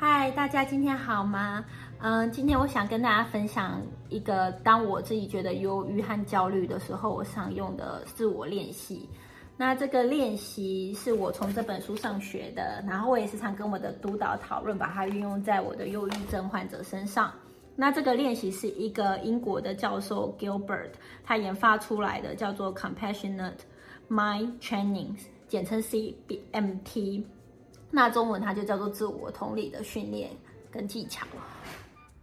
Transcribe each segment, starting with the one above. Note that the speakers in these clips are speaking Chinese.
嗨，大家今天好吗？嗯，今天我想跟大家分享一个，当我自己觉得忧郁和焦虑的时候，我常用的自我练习。那这个练习是我从这本书上学的，然后我也时常跟我的督导讨论，把它运用在我的忧郁症患者身上。那这个练习是一个英国的教授 Gilbert 他研发出来的，叫做 Compassionate Mind Training，简称 CBMT。那中文它就叫做自我同理的训练跟技巧。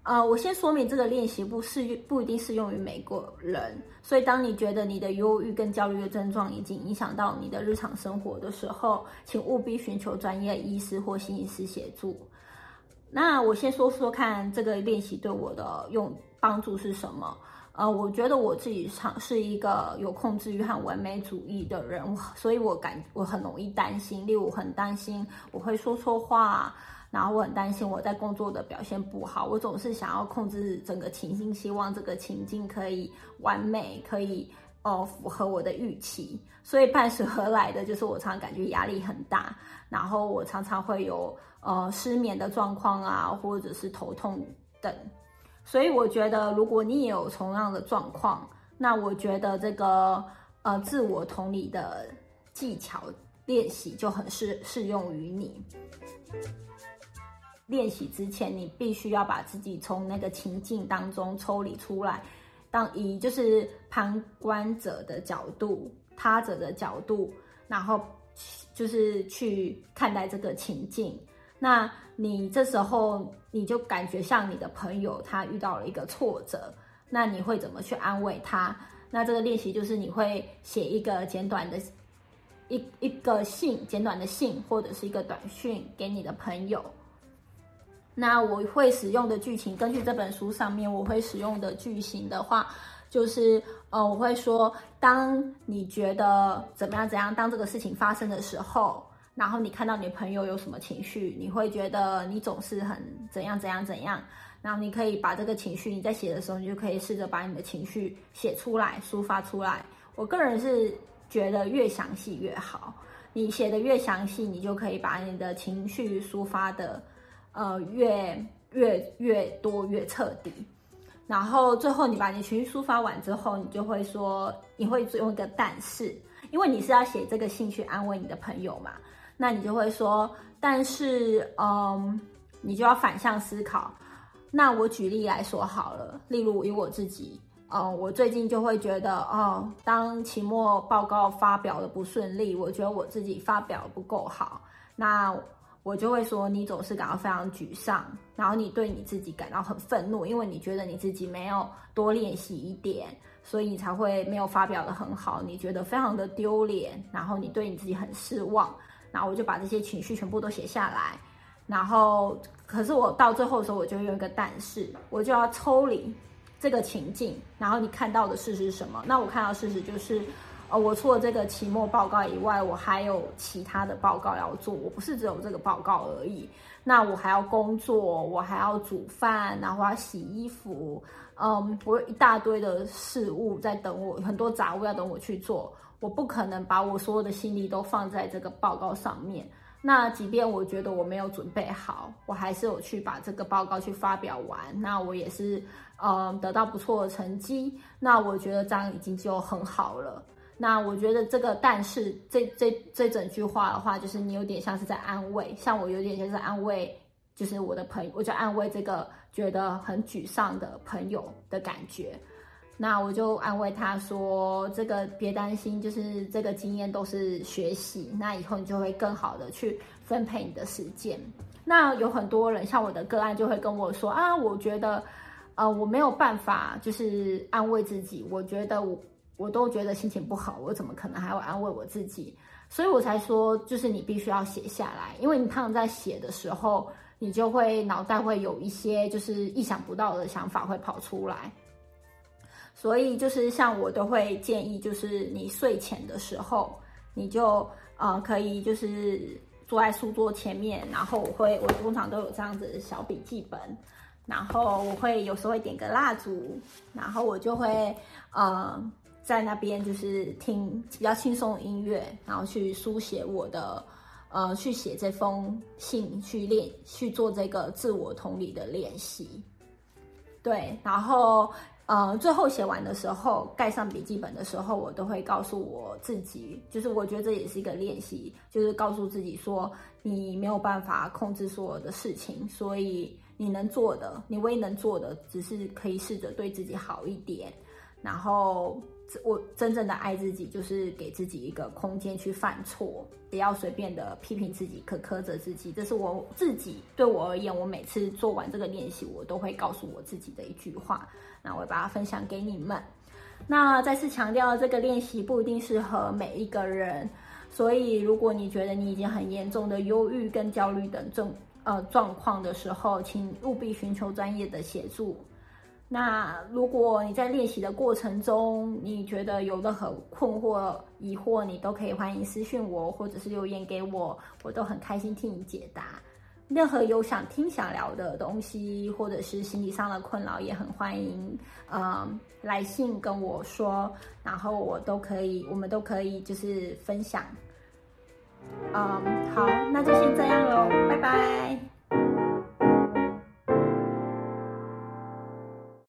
呃，我先说明这个练习不适不一定适用于每个人，所以当你觉得你的忧郁跟焦虑的症状已经影响到你的日常生活的时候，请务必寻求专业医师或心理师协助。那我先说说看这个练习对我的用帮助是什么。呃，我觉得我自己常是一个有控制欲和完美主义的人，所以我感我很容易担心，例如我很担心我会说错话。然后我很担心我在工作的表现不好，我总是想要控制整个情境，希望这个情境可以完美，可以哦符合我的预期。所以伴随而来的就是我常常感觉压力很大，然后我常常会有呃失眠的状况啊，或者是头痛等。所以我觉得如果你也有同样的状况，那我觉得这个呃自我同理的技巧练习就很适适用于你。练习之前，你必须要把自己从那个情境当中抽离出来，当以就是旁观者的角度、他者的角度，然后就是去看待这个情境。那你这时候你就感觉像你的朋友，他遇到了一个挫折，那你会怎么去安慰他？那这个练习就是你会写一个简短的一一个信，简短的信或者是一个短讯给你的朋友。那我会使用的剧情，根据这本书上面我会使用的句型的话，就是呃，我会说，当你觉得怎么样怎样，当这个事情发生的时候，然后你看到你朋友有什么情绪，你会觉得你总是很怎样怎样怎样，然后你可以把这个情绪，你在写的时候，你就可以试着把你的情绪写出来，抒发出来。我个人是觉得越详细越好，你写的越详细，你就可以把你的情绪抒发的。呃，越越越多越彻底，然后最后你把你情绪抒发完之后，你就会说，你会用一个但是，因为你是要写这个信去安慰你的朋友嘛，那你就会说，但是，嗯，你就要反向思考。那我举例来说好了，例如以我自己，嗯，我最近就会觉得，哦，当期末报告发表的不顺利，我觉得我自己发表不够好，那。我就会说，你总是感到非常沮丧，然后你对你自己感到很愤怒，因为你觉得你自己没有多练习一点，所以你才会没有发表的很好，你觉得非常的丢脸，然后你对你自己很失望，然后我就把这些情绪全部都写下来，然后可是我到最后的时候，我就用一个但是，我就要抽离这个情境，然后你看到的事实是什么？那我看到事实就是。呃，我除了这个期末报告以外，我还有其他的报告要做。我不是只有这个报告而已，那我还要工作，我还要煮饭，然后我要洗衣服，嗯，我有一大堆的事物在等我，很多杂物要等我去做。我不可能把我所有的心力都放在这个报告上面。那即便我觉得我没有准备好，我还是有去把这个报告去发表完。那我也是，嗯，得到不错的成绩。那我觉得这样已经就很好了。那我觉得这个，但是这这这整句话的话，就是你有点像是在安慰，像我有点像是安慰，就是我的朋友，我就安慰这个觉得很沮丧的朋友的感觉。那我就安慰他说：“这个别担心，就是这个经验都是学习，那以后你就会更好的去分配你的时间。”那有很多人像我的个案就会跟我说：“啊，我觉得，呃，我没有办法，就是安慰自己，我觉得我。”我都觉得心情不好，我怎么可能还要安慰我自己？所以我才说，就是你必须要写下来，因为你常常在写的时候，你就会脑袋会有一些就是意想不到的想法会跑出来。所以就是像我都会建议，就是你睡前的时候，你就呃可以就是坐在书桌前面，然后我会我通常都有这样子的小笔记本，然后我会有时候会点个蜡烛，然后我就会呃。在那边就是听比较轻松的音乐，然后去书写我的呃去写这封信，去练去做这个自我同理的练习。对，然后呃最后写完的时候，盖上笔记本的时候，我都会告诉我自己，就是我觉得这也是一个练习，就是告诉自己说，你没有办法控制所有的事情，所以你能做的，你唯一能做的，只是可以试着对自己好一点，然后。我真正的爱自己，就是给自己一个空间去犯错，不要随便的批评自己、苛苛责自己。这是我自己对我而言，我每次做完这个练习，我都会告诉我自己的一句话。那我把它分享给你们。那再次强调，这个练习不一定适合每一个人，所以如果你觉得你已经很严重的忧郁跟焦虑等症呃状况的时候，请务必寻求专业的协助。那如果你在练习的过程中，你觉得有任何困惑、疑惑，你都可以欢迎私信我，或者是留言给我，我都很开心替你解答。任何有想听、想聊的东西，或者是心理上的困扰，也很欢迎，嗯，来信跟我说，然后我都可以，我们都可以就是分享。嗯，好，那就先这样喽，拜拜。